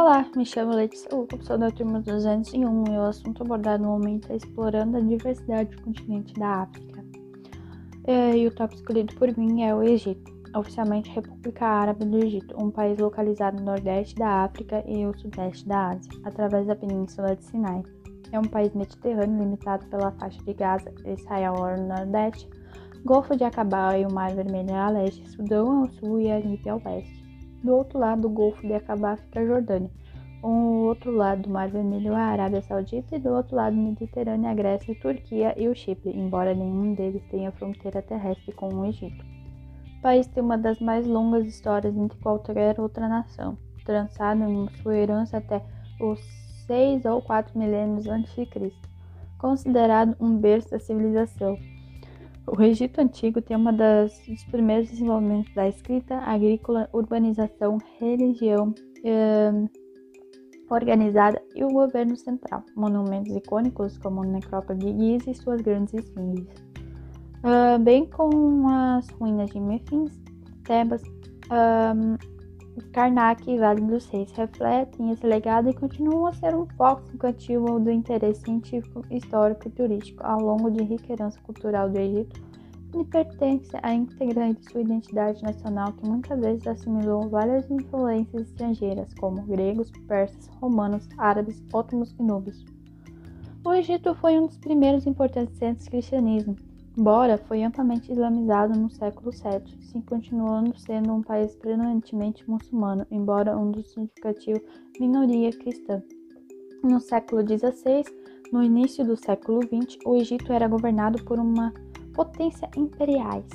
Olá, me chamo Letícia Luca, sou da turma 201 e o assunto abordado no momento é explorando a diversidade do continente da África. E o tópico escolhido por mim é o Egito, oficialmente República Árabe do Egito, um país localizado no nordeste da África e o sudeste da Ásia, através da Península de Sinai. É um país mediterrâneo limitado pela faixa de Gaza, Israel ao nordeste, Golfo de Acabá e o Mar Vermelho a leste, Sudão ao sul e a Líbia ao oeste. Do outro lado do Golfo de Acabá fica a Jordânia, o outro lado do Mar Vermelho a Arábia Saudita e do outro lado do Mediterrâneo a Grécia, a Turquia e o Chipre, embora nenhum deles tenha fronteira terrestre com o Egito. O país tem uma das mais longas histórias entre qualquer outra nação, trançado em sua herança até os seis ou quatro milênios antes de Cristo, considerado um berço da civilização. O Egito Antigo tem uma das dos primeiros desenvolvimentos da escrita, agrícola, urbanização, religião eh, organizada e o governo central. Monumentos icônicos como a Necrópole de Giza e suas grandes esfinges, uh, bem como as ruínas de Memphis, Tebas, um, Karnak e Vale dos Reis refletem esse legado e continuam a ser um foco significativo do interesse científico, histórico e turístico ao longo de rica herança cultural do Egito e pertence à integrante de sua identidade nacional que muitas vezes assimilou várias influências estrangeiras, como gregos, persas, romanos, árabes, ótomos e núbios. O Egito foi um dos primeiros importantes centros do cristianismo, embora foi amplamente islamizado no século VII, sim continuando sendo um país predominantemente muçulmano, embora um dos significativos minoria cristã. No século XVI, no início do século XX, o Egito era governado por uma potência imperiais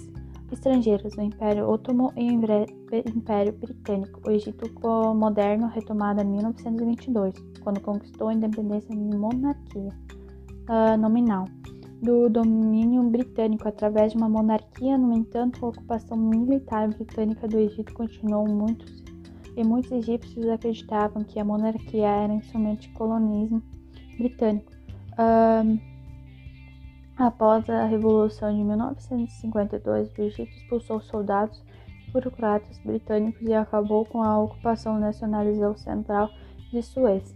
estrangeiras, o Império Otomano e o Império Britânico. O Egito moderno retomado em 1922, quando conquistou a independência de monarquia uh, nominal do domínio britânico através de uma monarquia. No entanto, a ocupação militar britânica do Egito continuou muitos e muitos egípcios acreditavam que a monarquia era instrumento colonialismo britânico. Uh, após a Revolução de 1952, o Egito expulsou soldados e burocratas britânicos e acabou com a ocupação. Nacionalizou Central de Suez.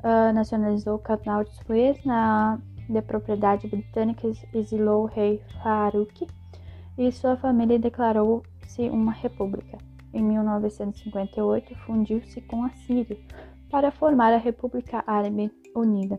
Uh, nacionalizou o Canal de Suez na de propriedade britânica exilou o rei Farouk e sua família declarou-se uma república. Em 1958, fundiu-se com a Síria para formar a República Árabe Unida,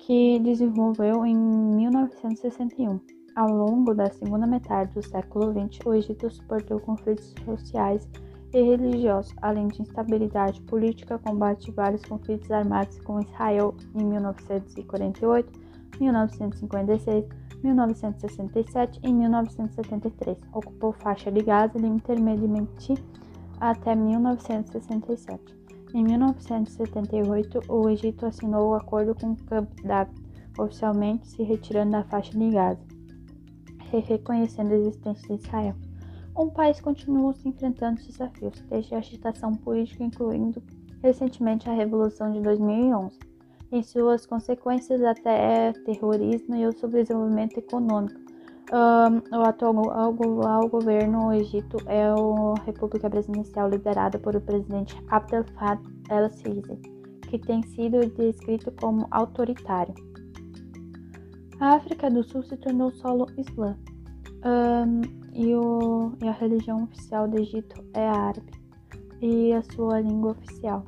que desenvolveu em 1961. Ao longo da segunda metade do século XX, o Egito suportou conflitos sociais e religiosos, além de instabilidade política, combate vários conflitos armados com Israel em 1948 1956, 1967 e 1973. Ocupou faixa de Gaza intermediamente até 1967. Em 1978, o Egito assinou o acordo com Camp David, oficialmente se retirando da faixa de Gaza, reconhecendo a existência de Israel. Um país continua se enfrentando desafios, desde a agitação política, incluindo recentemente a Revolução de 2011 em suas consequências até terrorismo e o subdesenvolvimento econômico. Um, o atual governo do Egito é a República Presidencial liderada por o presidente Abdel Fattah el-Sisi, que tem sido descrito como autoritário. A África do Sul se tornou solo islã um, e, o, e a religião oficial do Egito é árabe e a sua língua oficial.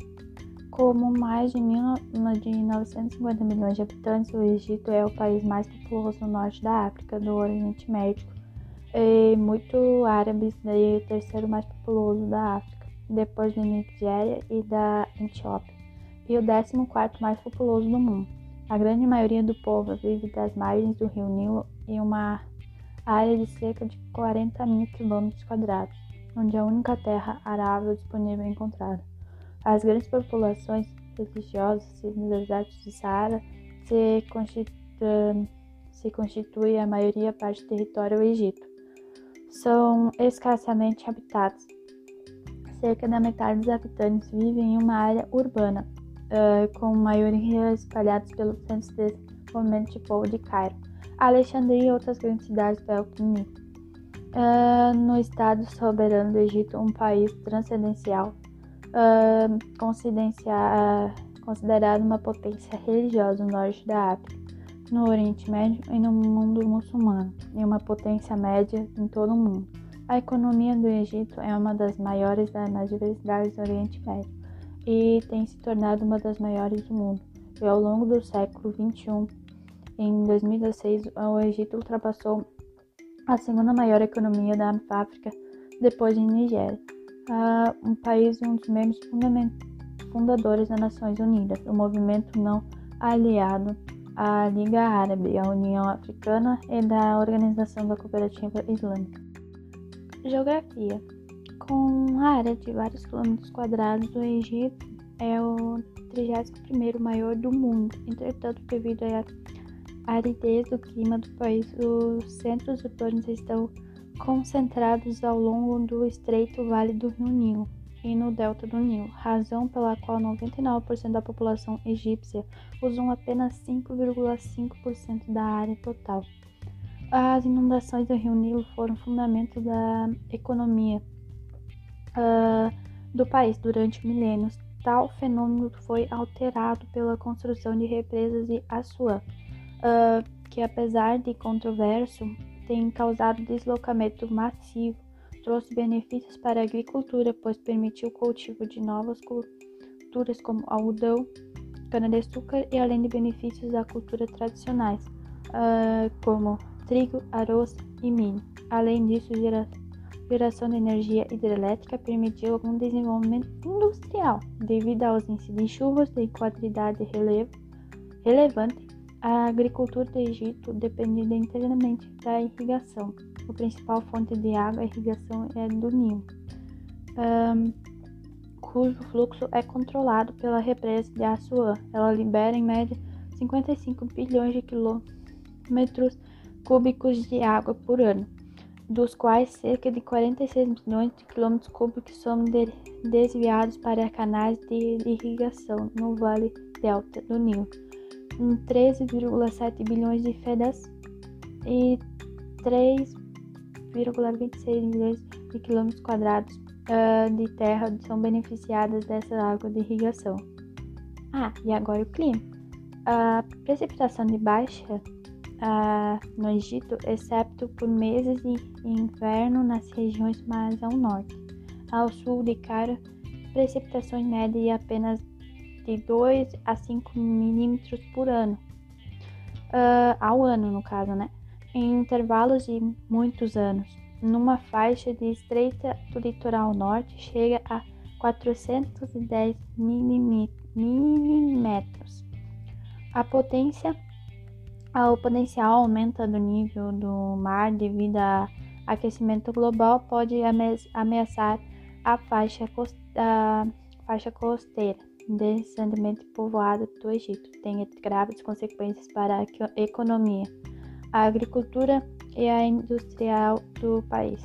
Como mais de, mil, de 950 milhões de habitantes, o Egito é o país mais populoso no norte da África, do Oriente Médio, e muito árabes, daí o terceiro mais populoso da África, depois da Nigéria e da Etiópia, e o décimo quarto mais populoso do mundo. A grande maioria do povo vive das margens do rio Nilo em uma área de cerca de 40 mil quilômetros quadrados, onde é a única terra arável disponível é encontrada. As grandes populações religiosas no deserto de Saara se, constitu se constitui a maioria parte do território do Egito. São escassamente habitados. Cerca da metade dos habitantes vivem em uma área urbana, uh, com maioria espalhados pelo centro de desenvolvimento de povo de Cairo, Alexandria e outras grandes cidades da Alquimia. Uh, no estado soberano do Egito, um país transcendencial uh, considerado uma potência religiosa no norte da África, no Oriente Médio e no mundo muçulmano, e uma potência média em todo o mundo. A economia do Egito é uma das maiores nas diversidades do Oriente Médio e tem se tornado uma das maiores do mundo. E ao longo do século XXI, em 2016, o Egito ultrapassou a segunda maior economia da África, depois de Nigéria. Uh, um país um dos membros fundadores das Nações Unidas, o movimento não aliado à Liga Árabe, à União Africana e da Organização da Cooperativa Islâmica. Geografia Com a área de vários quilômetros quadrados, o Egito é o 31º maior do mundo. Entretanto, devido à aridez do clima do país, os centros urbanos estão concentrados ao longo do estreito Vale do Rio Nilo e no delta do Nilo, razão pela qual 99% da população egípcia usam apenas 5,5% da área total. As inundações do Rio Nilo foram fundamento da economia uh, do país durante milênios. Tal fenômeno foi alterado pela construção de represas de Assuã, uh, que apesar de controverso, tem causado deslocamento massivo trouxe benefícios para a agricultura, pois permitiu o cultivo de novas culturas como algodão, cana-de-açúcar e além de benefícios da cultura tradicionais, uh, como trigo, arroz e milho. Além disso, gera, geração de energia hidrelétrica permitiu algum desenvolvimento industrial, devido à ausência de chuvas de qualidade relevo, relevante. A agricultura do Egito dependia inteiramente da irrigação. A principal fonte de água e irrigação é do Nilo, um, cujo fluxo é controlado pela represa de Assuã. Ela libera em média 55 bilhões de quilômetros cúbicos de água por ano, dos quais cerca de 46 milhões de quilômetros cúbicos são de desviados para canais de irrigação no Vale Delta do Nilo, 13,7 bilhões de fedas e 3 1,26 milhões de quilômetros quadrados uh, de terra são beneficiadas dessa água de irrigação. Ah, e agora o clima. A precipitação de baixa uh, no Egito, exceto por meses de inverno nas regiões mais ao norte. Ao sul de Cairo, precipitações médias de apenas de 2 a 5 milímetros por ano. Uh, ao ano, no caso, né? em intervalos de muitos anos. Numa faixa de estreita do litoral norte, chega a 410 milímetros. A potência, o potencial aumenta do nível do mar devido ao aquecimento global pode ameaçar a faixa, a faixa costeira densamente povoada do Egito. Tem graves consequências para a economia a agricultura e a industrial do país.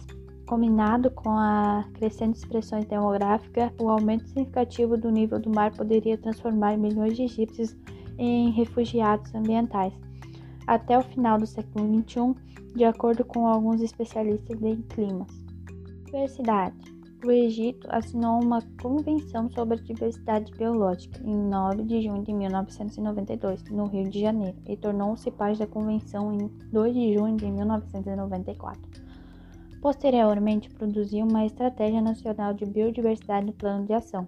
Combinado com a crescente expressão demográfica, o aumento significativo do nível do mar poderia transformar milhões de egípcios em refugiados ambientais. Até o final do século XXI, de acordo com alguns especialistas em climas. Diversidade o Egito assinou uma Convenção sobre a Diversidade Biológica em 9 de junho de 1992, no Rio de Janeiro, e tornou-se parte da Convenção em 2 de junho de 1994. Posteriormente, produziu uma Estratégia Nacional de Biodiversidade no Plano de Ação,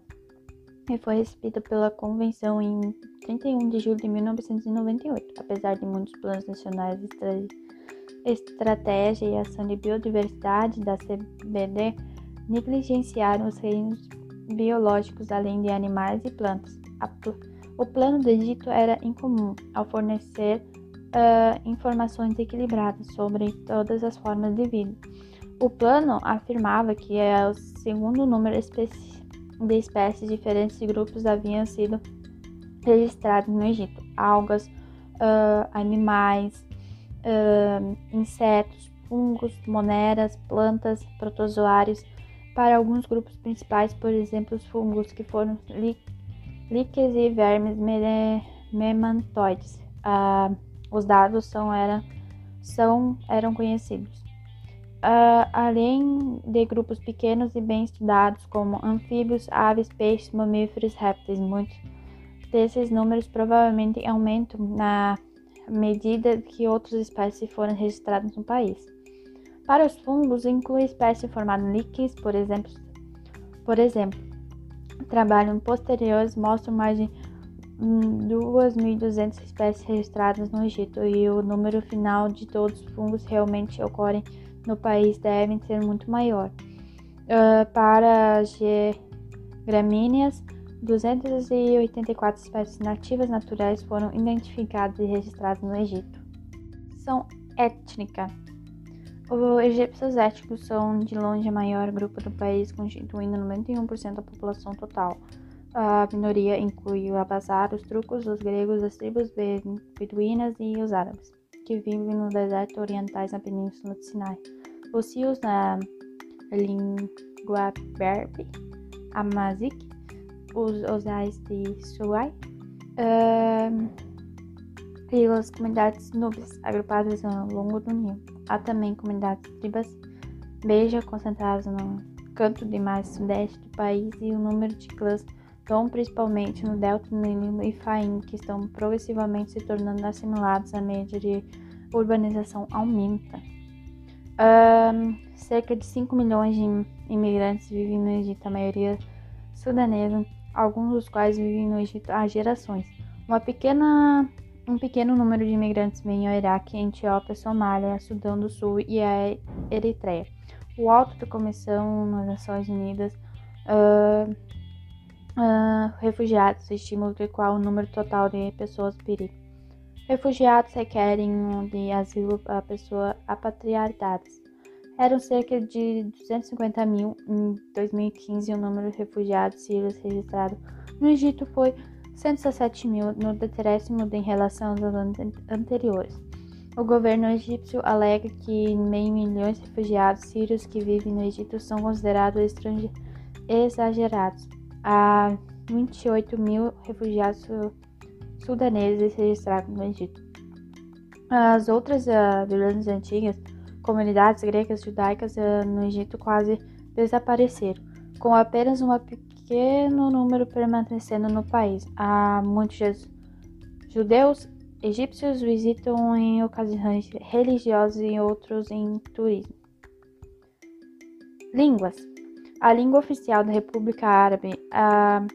e foi recebida pela Convenção em 31 de julho de 1998. Apesar de muitos planos nacionais, estratégia e ação de biodiversidade da CBD negligenciaram os reinos biológicos além de animais e plantas. O plano do Egito era incomum ao fornecer uh, informações equilibradas sobre todas as formas de vida. O plano afirmava que é o segundo número de espécies diferentes de grupos haviam sido registrados no Egito: algas, uh, animais, uh, insetos, fungos, moneras, plantas, protozoários para alguns grupos principais, por exemplo, os fungos, que foram líquens e vermes memantoides. Ah, os dados são, era, são, eram conhecidos. Uh, além de grupos pequenos e bem estudados, como anfíbios, aves, peixes, mamíferos, répteis, muitos desses números provavelmente aumentam na medida que outras espécies forem registradas no país. Para os fungos, inclui espécies formadas em líquidos, por exemplo, por exemplo, trabalhos posteriores mostram mais de 2.200 hum, espécies registradas no Egito e o número final de todos os fungos realmente ocorrem no país deve ser muito maior. Uh, para as gramíneas, 284 espécies nativas naturais foram identificadas e registradas no Egito. São étnica. Os egípcios étnicos são de longe o maior grupo do país, constituindo 91% da população total. A minoria inclui o Abazar, os turcos, os gregos, as tribos beduínas e os árabes, que vivem no deserto orientais na península de Sinai. Os rios na língua berbe, Amazic, os osais de Suai, e as comunidades nubes, agrupadas ao longo do Nilo. Há também comunidades tribas beija concentradas no canto de mais sudeste do país e o número de clãs Dom, principalmente no Delta do Nilo e Faim, que estão progressivamente se tornando assimilados à média de urbanização aumenta. Um, cerca de 5 milhões de imigrantes vivem no Egito, a maioria sudanesa, alguns dos quais vivem no Egito há gerações. Uma pequena, um pequeno número de imigrantes vem ao Iraque, Etiópia, Somália, Sudão do Sul e a Eritreia. O alto da Comissão nas Nações Unidas uh, uh, refugiados, estímulo do qual o número total de pessoas perigo. Refugiados requerem de asilo a pessoas apatriadas. Eram cerca de 250 mil em 2015 e o número de refugiados sírios registrado no Egito foi 117 mil no decréscimo em relação aos anos anteriores. O governo egípcio alega que meio milhão de refugiados sírios que vivem no Egito são considerados exagerados a 28 mil refugiados sudaneses registrados no Egito. As outras uh, antigas, comunidades gregas judaicas uh, no Egito quase desapareceram, com apenas um pequeno número permanecendo no país. Há muitos judeus egípcios visitam em ocasiões religiosas e outros em turismo. Línguas a língua oficial da República Árabe, a,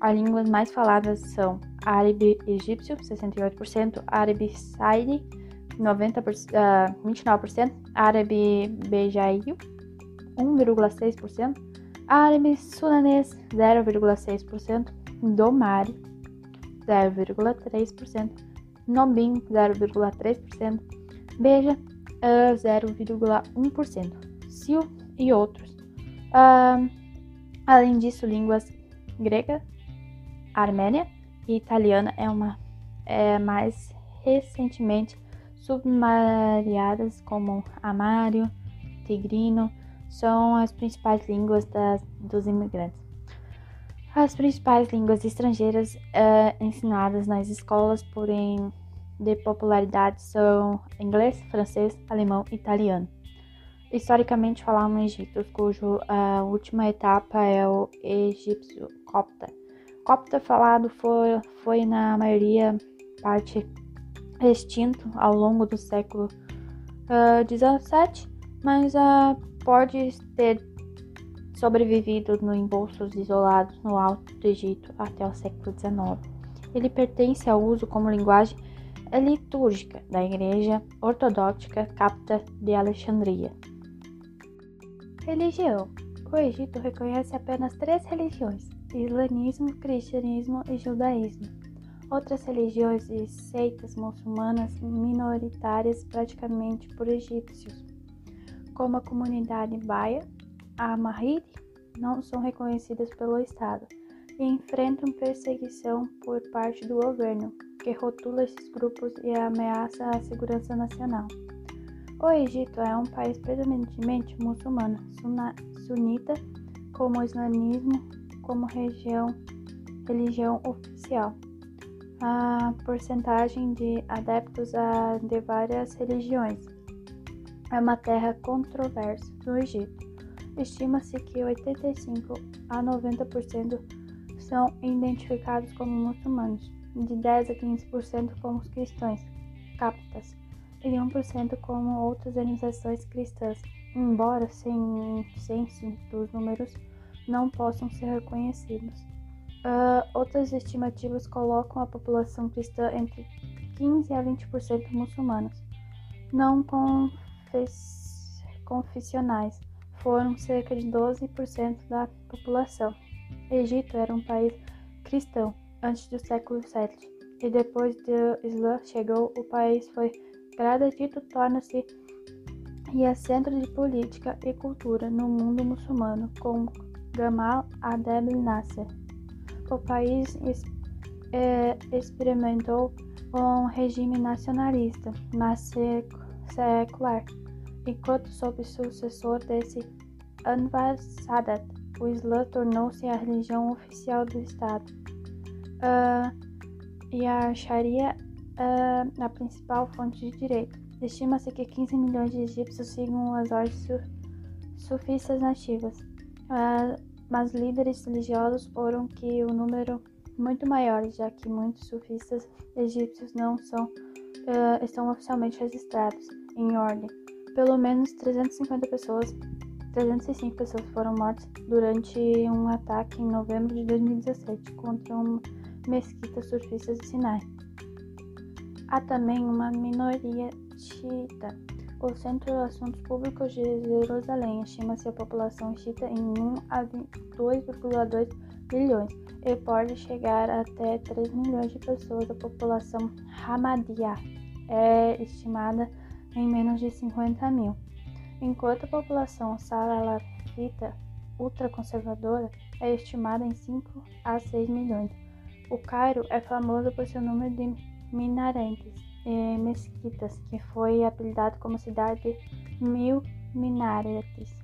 as línguas mais faladas são árabe egípcio, 68%, árabe saidi, 90%, uh, 29%, árabe bejaio, 1,6%, árabe sudanês, 0,6%, domari, 0,3%, nobim, 0,3%, beja, uh, 0,1%, sil e outros. Uh, além disso, línguas grega, armênia e italiana é uma é mais recentemente submariadas como amário, tigrino, são as principais línguas das, dos imigrantes. As principais línguas estrangeiras uh, ensinadas nas escolas, porém de popularidade, são inglês, francês, alemão e italiano. Historicamente no Egito, cujo a última etapa é o egípcio copta. Copta falado foi, foi na maioria parte extinto ao longo do século XVII, uh, mas uh, pode ter sobrevivido no embolsos isolados no Alto do Egito até o século XIX. Ele pertence ao uso como linguagem litúrgica da Igreja Ortodoxa Capta de Alexandria. Religião: O Egito reconhece apenas três religiões: islamismo, cristianismo e judaísmo. Outras religiões e seitas muçulmanas minoritárias praticamente por egípcios, como a comunidade baia, a Mahid, não são reconhecidas pelo Estado e enfrentam perseguição por parte do governo, que rotula esses grupos e ameaça a segurança nacional. O Egito é um país predominantemente muçulmano, sunita, com o islamismo como região, religião oficial. A porcentagem de adeptos a, de várias religiões é uma terra controversa no Egito. Estima-se que 85 a 90% são identificados como muçulmanos, de 10 a 15% como cristãos, captas, e 1% como outras organizações cristãs, embora sem censo dos números não possam ser reconhecidos. Uh, outras estimativas colocam a população cristã entre 15 a 20% muçulmanos. Não confessionais foram cerca de 12% da população. Egito era um país cristão antes do século VII e depois do Islã chegou, o país foi gradativamente torna-se e é centro de política e cultura no mundo muçulmano, com Gamal Abdel Nasser. O país é, experimentou um regime nacionalista, mas secular, enquanto sob sucessor desse Anwar Sadat, o Islã tornou-se a religião oficial do Estado. Uh, e a Sharia uh, a principal fonte de direito. Estima-se que 15 milhões de egípcios sigam as ordens sufistas nativas. Uh, mas líderes religiosos foram que o número muito maior, já que muitos sufistas egípcios não são uh, estão oficialmente registrados em ordem. Pelo menos 350 pessoas, 305 pessoas foram mortas durante um ataque em novembro de 2017 contra uma mesquita surfista de Sinai. Há também uma minoria xiita o Centro de Assuntos Públicos de Jerusalém estima-se a população xiita em 1 a 2,2 milhões e pode chegar até 3 milhões de pessoas. A população Hamadia é estimada em menos de 50 mil, enquanto a população salafita ultraconservadora é estimada em 5 a 6 milhões. O Cairo é famoso por seu número de minaretes e mesquitas, que foi apelidado como cidade mil minaretes.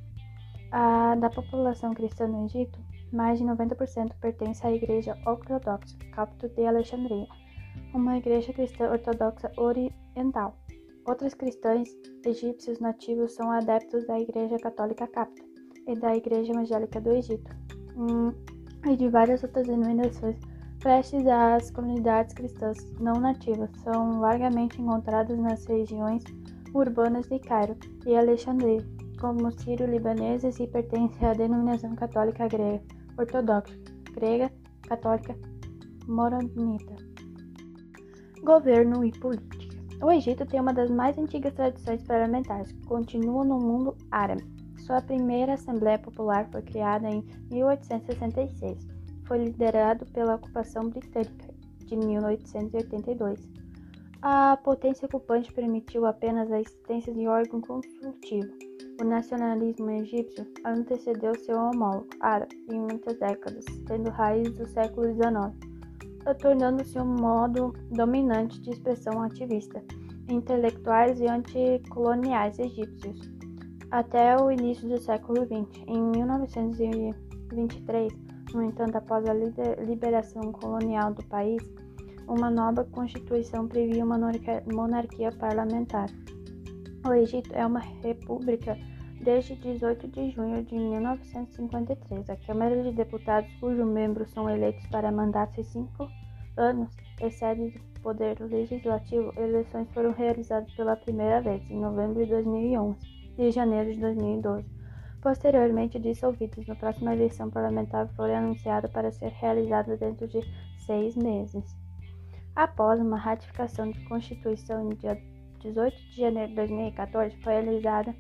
A, da população cristã no Egito, mais de 90% pertence à Igreja Ortodoxa, capto de Alexandria, uma igreja cristã ortodoxa oriental. Outros cristãos egípcios nativos são adeptos da Igreja Católica Capta e da Igreja Evangélica do Egito, hum, e de várias outras denominações Prestes às comunidades cristãs não nativas são largamente encontradas nas regiões urbanas de Cairo e Alexandria, como sírio-libaneses e pertencem à denominação católica grega, ortodoxa, grega, católica, moronita. Governo e política. O Egito tem uma das mais antigas tradições parlamentares, que continua no mundo árabe. Sua primeira Assembleia Popular foi criada em 1866 foi liderado pela ocupação britânica de 1882. A potência ocupante permitiu apenas a existência de órgão consultivo. O nacionalismo egípcio antecedeu seu homólogo árabe em muitas décadas, tendo raízes do século XIX, tornando-se um modo dominante de expressão ativista, intelectuais e anticoloniais egípcios. Até o início do século XX, em 1923, no entanto, após a liberação colonial do país, uma nova constituição previa uma monarquia parlamentar. O Egito é uma república desde 18 de junho de 1953. A Câmara de Deputados, cujos membros são eleitos para mandatos de cinco anos, excede o poder legislativo. Eleições foram realizadas pela primeira vez em novembro de 2011 e janeiro de 2012 posteriormente dissolvidos. Na próxima eleição parlamentar foi anunciada para ser realizada dentro de seis meses. Após uma ratificação de Constituição no dia 18 de janeiro de 2014, foi realizada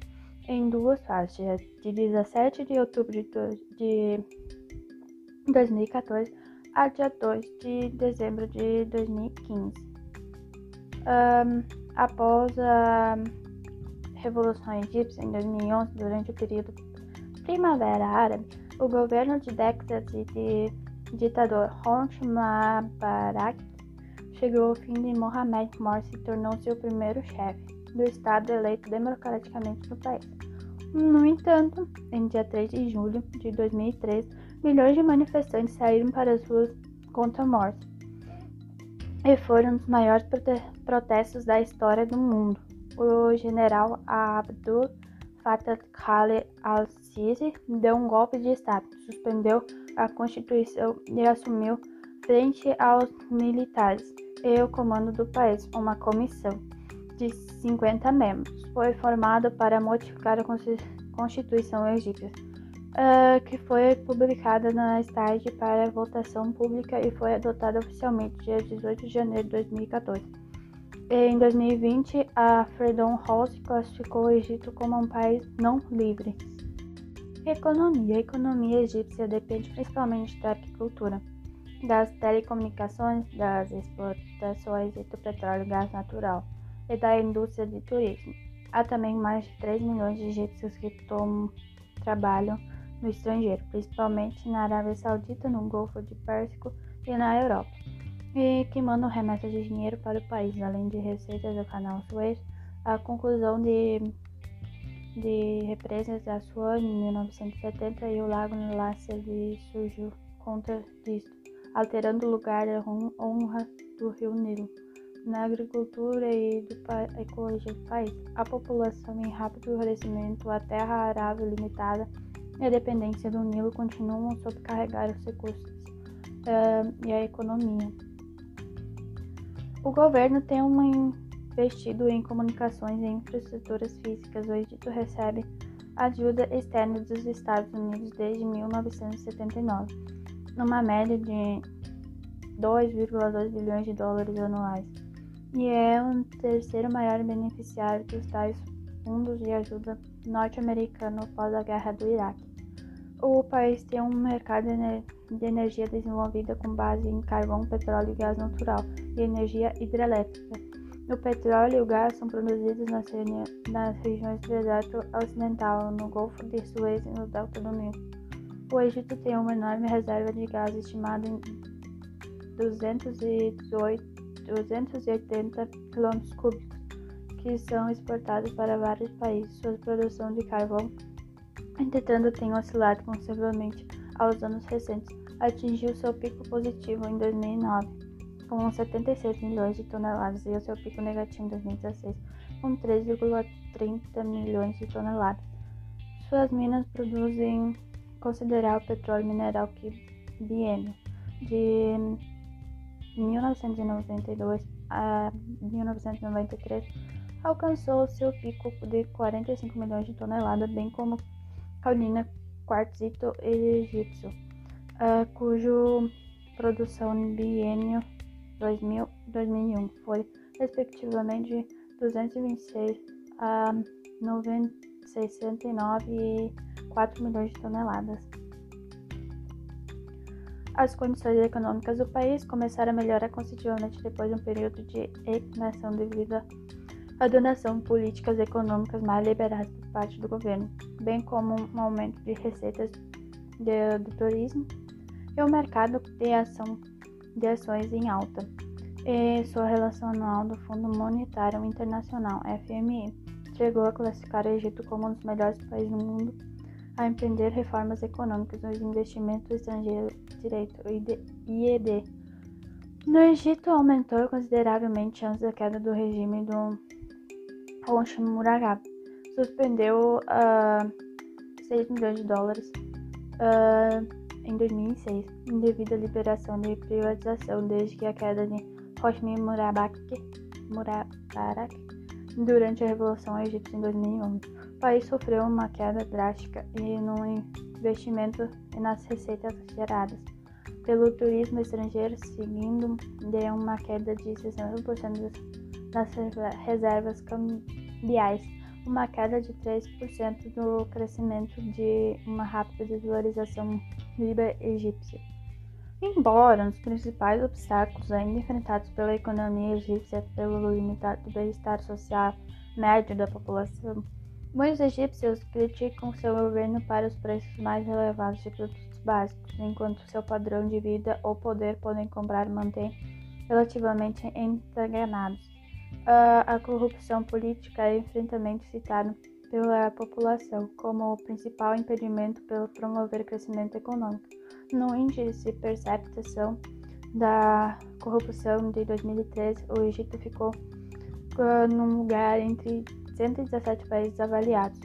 em duas fases, de 17 de outubro de 2014 a dia 2 de dezembro de 2015. Um, após a Revolução Egípcia em 2011, durante o período Primavera Árabe, o governo de décadas de ditador Hosni Mubarak chegou ao fim de Mohamed Morsi e tornou-se o primeiro chefe do Estado eleito democraticamente no país. No entanto, em dia 3 de julho de 2003, milhões de manifestantes saíram para as ruas contra Morsi e foram um dos maiores prote protestos da história do mundo. o general Abdul Fattah al-Sisi deu um golpe de Estado, suspendeu a Constituição e assumiu, frente aos militares e o comando do país, uma comissão de 50 membros. Foi formada para modificar a Constituição egípcia, uh, que foi publicada na tarde para votação pública e foi adotada oficialmente dia 18 de janeiro de 2014. Em 2020, a Freedom House classificou o Egito como um país não livre. Economia. A economia egípcia depende principalmente da agricultura, das telecomunicações, das exportações do petróleo e gás natural e da indústria de turismo. Há também mais de 3 milhões de egípcios que tomam, trabalham no estrangeiro, principalmente na Arábia Saudita, no Golfo de Pérsico e na Europa e que mandam remessas de dinheiro para o país, além de receitas do canal Suez. A conclusão de, de represas da Suez em 1970 e o lago Nasser surgiu contra disso, alterando o lugar da honra do rio Nilo. Na agricultura e do ecologia do país, a população em rápido crescimento, a terra arável limitada e a dependência do Nilo continuam sobrecarregar os recursos uh, e a economia. O governo tem um investido em comunicações e infraestruturas físicas. O Egito recebe ajuda externa dos Estados Unidos desde 1979, numa média de 2,2 bilhões de dólares anuais, e é o terceiro maior beneficiário dos tais fundos de ajuda norte-americano após a guerra do Iraque. O país tem um mercado de energia desenvolvida com base em carvão, petróleo e gás natural e energia hidrelétrica. O petróleo e o gás são produzidos nas, nas regiões do deserto ocidental, no Golfo de Suez e no Delta do Nilo. O Egito tem uma enorme reserva de gás estimada em 218, 280 km que são exportados para vários países. Sua produção de carvão, entretanto, tem oscilado consideravelmente aos anos recentes, atingiu seu pico positivo em 2009, com 76 milhões de toneladas, e o seu pico negativo em 2016, com 3,30 milhões de toneladas. Suas minas produzem considerável petróleo mineral que biênio de 1992 a 1993 alcançou seu pico de 45 milhões de toneladas, bem como caolina quartzito egípcio, uh, cujo produção no biênio 2000-2001 foi respectivamente de 226 a 69 e 4 milhões de toneladas. As condições econômicas do país começaram a melhorar consideravelmente depois de um período de estagnação devido à donação de políticas econômicas mais liberais por parte do governo, bem como um aumento de receitas de, do turismo e o mercado de, ação, de ações em alta, e sua relação anual do Fundo Monetário Internacional, FMI, chegou a classificar o Egito como um dos melhores países do mundo a empreender reformas econômicas nos investimentos estrangeiros direito, IED. No Egito, aumentou consideravelmente antes da queda do regime do Hosni Mubarak. Suspendeu uh, 6 milhões de dólares uh, em 2006, devido à liberação de privatização desde que a queda de Hosni Mubarak durante a Revolução Egípcia em 2011. País sofreu uma queda drástica e no investimento e nas receitas geradas pelo turismo estrangeiro, seguindo de uma queda de 60% das reservas cambiais uma queda de 3% do crescimento de uma rápida desvalorização libra egípcia. Embora os principais obstáculos ainda enfrentados pela economia egípcia pelo limitado bem-estar social médio da população, muitos egípcios criticam seu governo para os preços mais elevados de produtos básicos, enquanto seu padrão de vida ou poder podem comprar mantém relativamente estagnados a corrupção política é enfrentamento citado pela população como o principal impedimento para promover crescimento econômico. No índice percepção da corrupção de 2013, o Egito ficou uh, num lugar entre 117 países avaliados.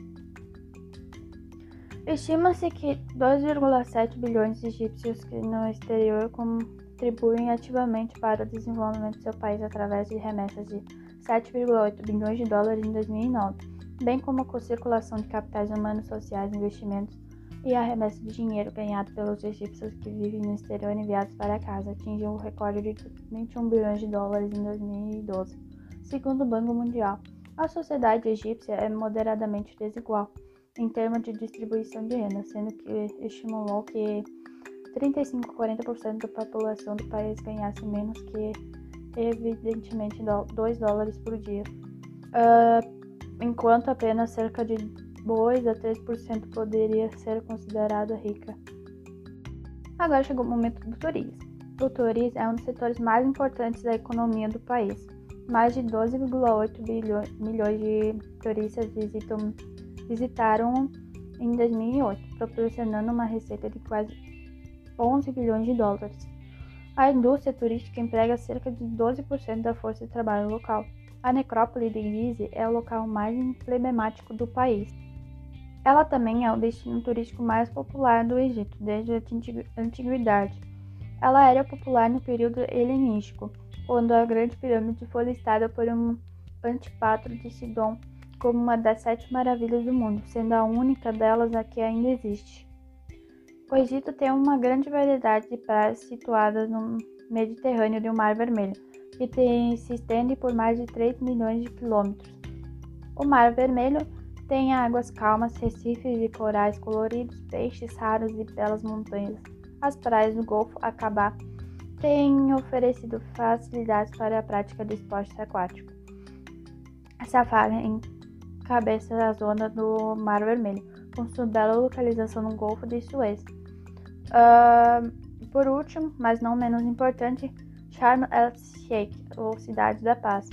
Estima-se que 2,7 bilhões de egípcios que no exterior contribuem ativamente para o desenvolvimento do seu país através de remessas de 7,8 bilhões de dólares em 2009, bem como a circulação de capitais humanos, sociais, investimentos e a remessa de dinheiro ganhado pelos egípcios que vivem no exterior enviados para casa atingiu o recorde de 21 bilhões de dólares em 2012, segundo o Banco Mundial. A sociedade egípcia é moderadamente desigual em termos de distribuição de renda, sendo que estimulou que 35 a 40% da população do país ganhasse menos que, evidentemente, 2 dólares por dia, uh, enquanto apenas cerca de 2 a 3% poderia ser considerada rica. Agora chegou o momento do turismo. O turismo é um dos setores mais importantes da economia do país mais de 12,8 milhões de turistas visitam, visitaram em 2008, proporcionando uma receita de quase 11 bilhões de dólares. A indústria turística emprega cerca de 12% da força de trabalho local. A necrópole de Gizeh é o local mais emblemático do país. Ela também é o destino turístico mais popular do Egito desde a antiguidade. Ela era popular no período helenístico, quando a Grande Pirâmide foi listada por um antipatro de Sidon como uma das sete maravilhas do mundo, sendo a única delas a que ainda existe. O Egito tem uma grande variedade de praias situadas no Mediterrâneo e no Mar Vermelho, que tem, se estende por mais de 3 milhões de quilômetros. O Mar Vermelho tem águas calmas, recifes de corais coloridos, peixes raros e belas montanhas. As praias do Golfo Acabá tem oferecido facilidades para a prática de esportes aquáticos. Safari encabeça a zona do Mar Vermelho, com sua bela localização no Golfo de Suez. Uh, por último, mas não menos importante, Sharm el-Sheikh, ou Cidade da Paz.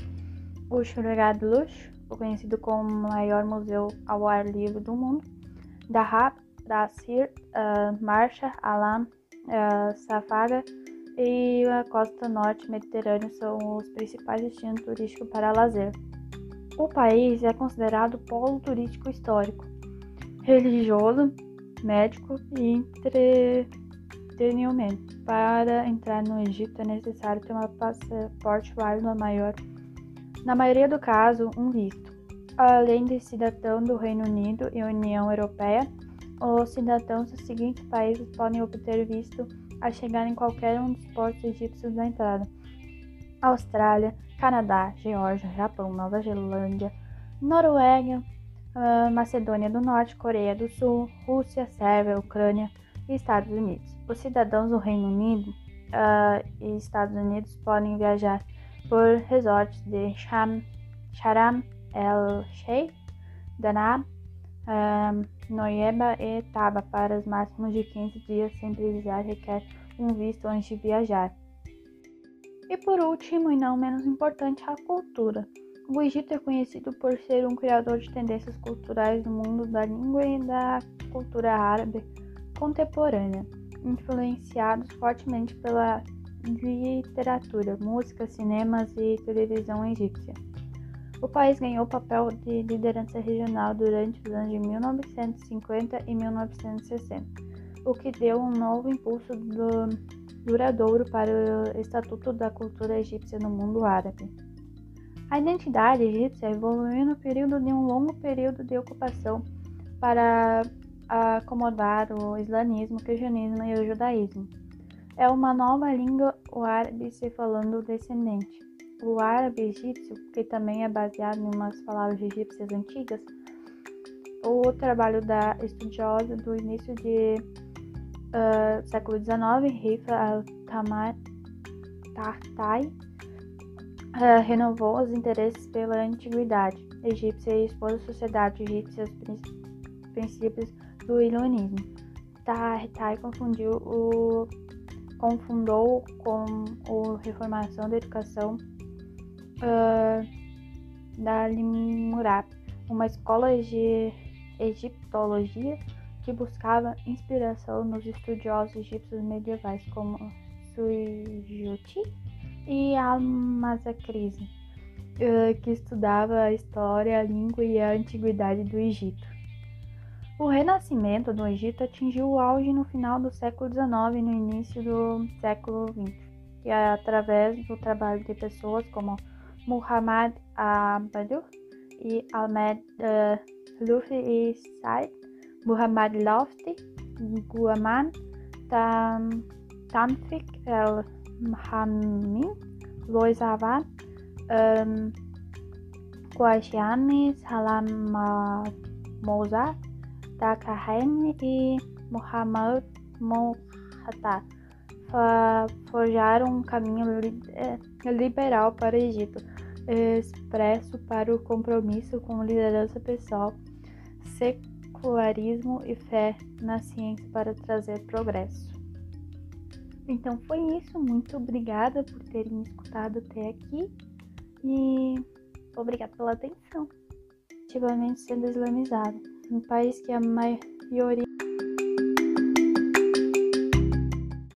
O Shurgad Lush, conhecido como o maior museu ao ar livre do mundo, Dahab, Dasir, uh, Marcha, Alam, uh, Safaga, e a costa norte mediterrânea são os principais destinos turísticos para lazer. O país é considerado polo turístico histórico, religioso, médico e entretenimento. Para entrar no Egito é necessário ter um passaporte válido na, maior, na maioria do caso, um visto. Além de cidadão do Reino Unido e União Europeia, os cidadãos dos seguintes países podem obter visto a chegar em qualquer um dos portos egípcios da entrada. Austrália, Canadá, Geórgia, Japão, Nova Zelândia, Noruega, uh, Macedônia do Norte, Coreia do Sul, Rússia, Sérvia, Ucrânia e Estados Unidos. Os cidadãos do Reino Unido uh, e Estados Unidos podem viajar por resorts de Sham, Sharam el-Sheikh, Danab, uh, Noieba e Taba para os máximos de 15 dias sem precisar requer um visto antes de viajar. E por último, e não menos importante, a cultura. O Egito é conhecido por ser um criador de tendências culturais no mundo da língua e da cultura árabe contemporânea, influenciados fortemente pela literatura, música, cinemas e televisão egípcia. O país ganhou papel de liderança regional durante os anos de 1950 e 1960, o que deu um novo impulso do, duradouro para o Estatuto da Cultura Egípcia no mundo árabe. A identidade egípcia evoluiu no período de um longo período de ocupação para acomodar o islamismo, o cristianismo e o judaísmo. É uma nova língua o árabe se falando descendente. O árabe egípcio, que também é baseado em umas palavras egípcias antigas, o trabalho da estudiosa do início de uh, século XIX, Rifa al-Tartai, uh, renovou os interesses pela antiguidade egípcia e expôs a sociedade egípcia aos princípios do iluminismo. Tartai confundiu o confundou com a reformação da educação uh, da Limurap, uma escola de egiptologia que buscava inspiração nos estudiosos egípcios medievais como Suyuti e Al-Mazakrizi. que estudava a história, a língua e a antiguidade do Egito. O renascimento do Egito atingiu o auge no final do século XIX e no início do século XX, e é através do trabalho de pessoas como Muhammad um, Bandung i Ahmed eh, uh, Lufi i Said Muhammad Lofti Guaman Tam Tanfik El Hammin Loisavan, um, Guajani Salam Moza Dakahaini i Muhammad Mokhtar. Forjar um caminho eh, liberal para o Egito. Expresso para o compromisso com liderança pessoal, secularismo e fé na ciência para trazer progresso. Então foi isso, muito obrigada por terem me escutado até aqui e obrigada pela atenção. Ativamente sendo islamizado um país que a maioria